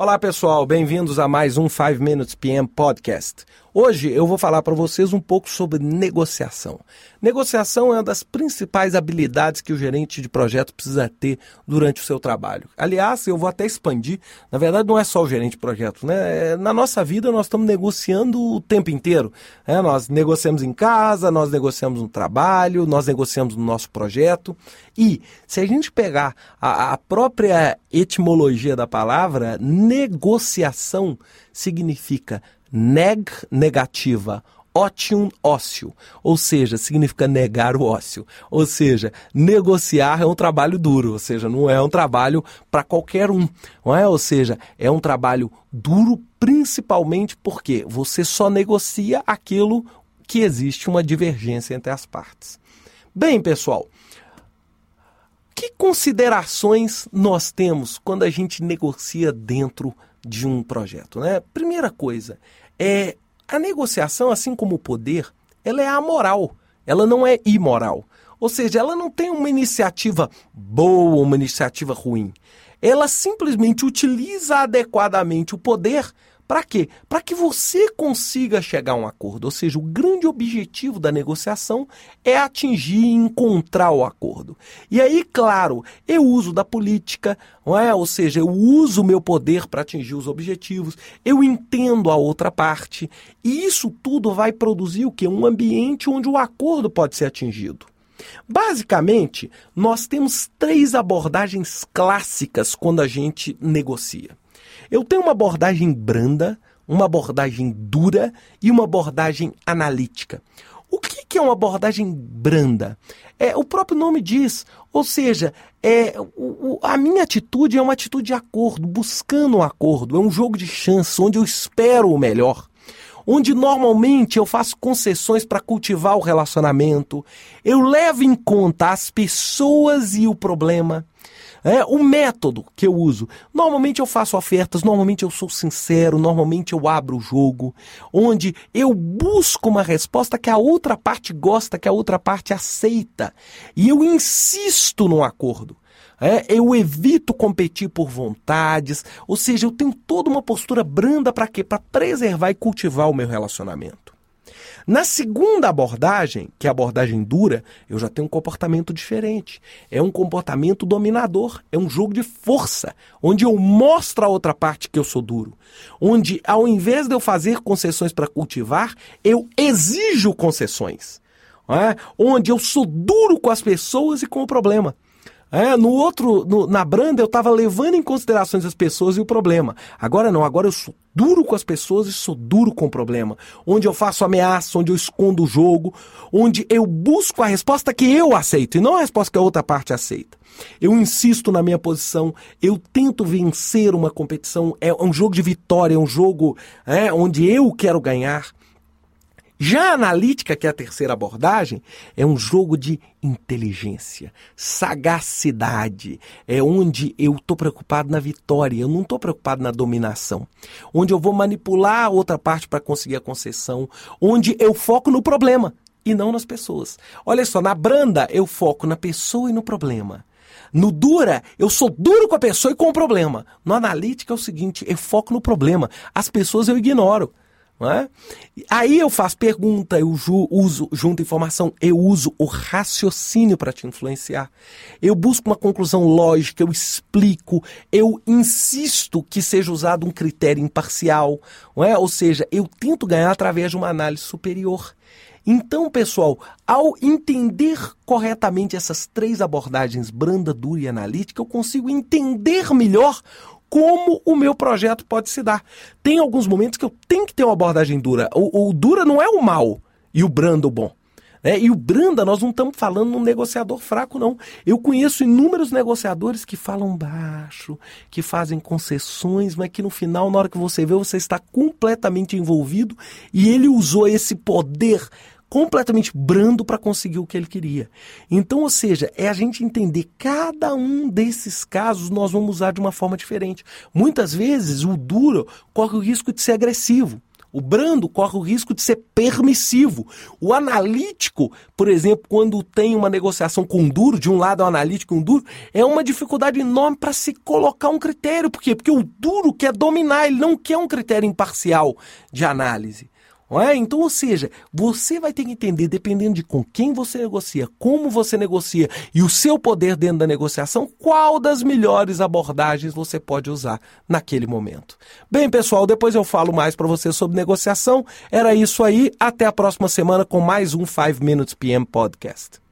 Olá pessoal, bem-vindos a mais um 5 Minutes PM Podcast. Hoje eu vou falar para vocês um pouco sobre negociação. Negociação é uma das principais habilidades que o gerente de projeto precisa ter durante o seu trabalho. Aliás, eu vou até expandir, na verdade não é só o gerente de projeto, né? É, na nossa vida nós estamos negociando o tempo inteiro. Né? Nós negociamos em casa, nós negociamos no trabalho, nós negociamos no nosso projeto. E se a gente pegar a, a própria etimologia da palavra, negociação significa neg, negativa, otium, ócio, ou seja, significa negar o ócio. Ou seja, negociar é um trabalho duro, ou seja, não é um trabalho para qualquer um, não é? Ou seja, é um trabalho duro principalmente porque você só negocia aquilo que existe uma divergência entre as partes. Bem, pessoal, que considerações nós temos quando a gente negocia dentro de um projeto? Né? Primeira coisa, é a negociação, assim como o poder, ela é amoral, ela não é imoral. Ou seja, ela não tem uma iniciativa boa, uma iniciativa ruim. Ela simplesmente utiliza adequadamente o poder para quê? Para que você consiga chegar a um acordo. Ou seja, o grande objetivo da negociação é atingir e encontrar o acordo. E aí, claro, eu uso da política, não é? ou seja, eu uso o meu poder para atingir os objetivos, eu entendo a outra parte, e isso tudo vai produzir o quê? Um ambiente onde o acordo pode ser atingido. Basicamente, nós temos três abordagens clássicas quando a gente negocia. Eu tenho uma abordagem branda, uma abordagem dura e uma abordagem analítica. O que, é uma abordagem branda? É, o próprio nome diz, ou seja, é, o, a minha atitude é uma atitude de acordo, buscando um acordo, é um jogo de chance, onde eu espero o melhor onde normalmente eu faço concessões para cultivar o relacionamento, eu levo em conta as pessoas e o problema. É, o método que eu uso. Normalmente eu faço ofertas, normalmente eu sou sincero, normalmente eu abro o jogo, onde eu busco uma resposta que a outra parte gosta, que a outra parte aceita. E eu insisto no acordo. É, eu evito competir por vontades, ou seja, eu tenho toda uma postura branda para quê? Para preservar e cultivar o meu relacionamento. Na segunda abordagem, que é a abordagem dura, eu já tenho um comportamento diferente. É um comportamento dominador, é um jogo de força, onde eu mostro a outra parte que eu sou duro. Onde, ao invés de eu fazer concessões para cultivar, eu exijo concessões. É? Onde eu sou duro com as pessoas e com o problema. É, no outro, no, na Branda, eu estava levando em considerações as pessoas e o problema. Agora não, agora eu sou duro com as pessoas e sou duro com o problema. Onde eu faço ameaça, onde eu escondo o jogo, onde eu busco a resposta que eu aceito e não a resposta que a outra parte aceita. Eu insisto na minha posição, eu tento vencer uma competição, é um jogo de vitória, é um jogo é, onde eu quero ganhar. Já a analítica, que é a terceira abordagem, é um jogo de inteligência, sagacidade. É onde eu estou preocupado na vitória, eu não estou preocupado na dominação. Onde eu vou manipular a outra parte para conseguir a concessão. Onde eu foco no problema e não nas pessoas. Olha só, na branda eu foco na pessoa e no problema. No dura, eu sou duro com a pessoa e com o problema. No analítica é o seguinte, eu foco no problema. As pessoas eu ignoro. É? Aí eu faço pergunta, eu ju, uso, junto informação, eu uso o raciocínio para te influenciar. Eu busco uma conclusão lógica, eu explico, eu insisto que seja usado um critério imparcial, é? ou seja, eu tento ganhar através de uma análise superior. Então, pessoal, ao entender corretamente essas três abordagens, branda, dura e analítica, eu consigo entender melhor como o meu projeto pode se dar. Tem alguns momentos que eu tenho que ter uma abordagem dura. O, o dura não é o mal e o brando o bom. É, e o Branda, nós não estamos falando num negociador fraco, não. Eu conheço inúmeros negociadores que falam baixo, que fazem concessões, mas que no final, na hora que você vê, você está completamente envolvido e ele usou esse poder completamente brando para conseguir o que ele queria. Então, ou seja, é a gente entender cada um desses casos nós vamos usar de uma forma diferente. Muitas vezes o duro corre o risco de ser agressivo. O brando corre o risco de ser permissivo. O analítico, por exemplo, quando tem uma negociação com duro, de um lado é analítico e um duro, é uma dificuldade enorme para se colocar um critério. Por quê? Porque o duro quer dominar, ele não quer um critério imparcial de análise. É? Então, ou seja, você vai ter que entender, dependendo de com quem você negocia, como você negocia e o seu poder dentro da negociação, qual das melhores abordagens você pode usar naquele momento. Bem, pessoal, depois eu falo mais para você sobre negociação. Era isso aí. Até a próxima semana com mais um 5 Minutes PM Podcast.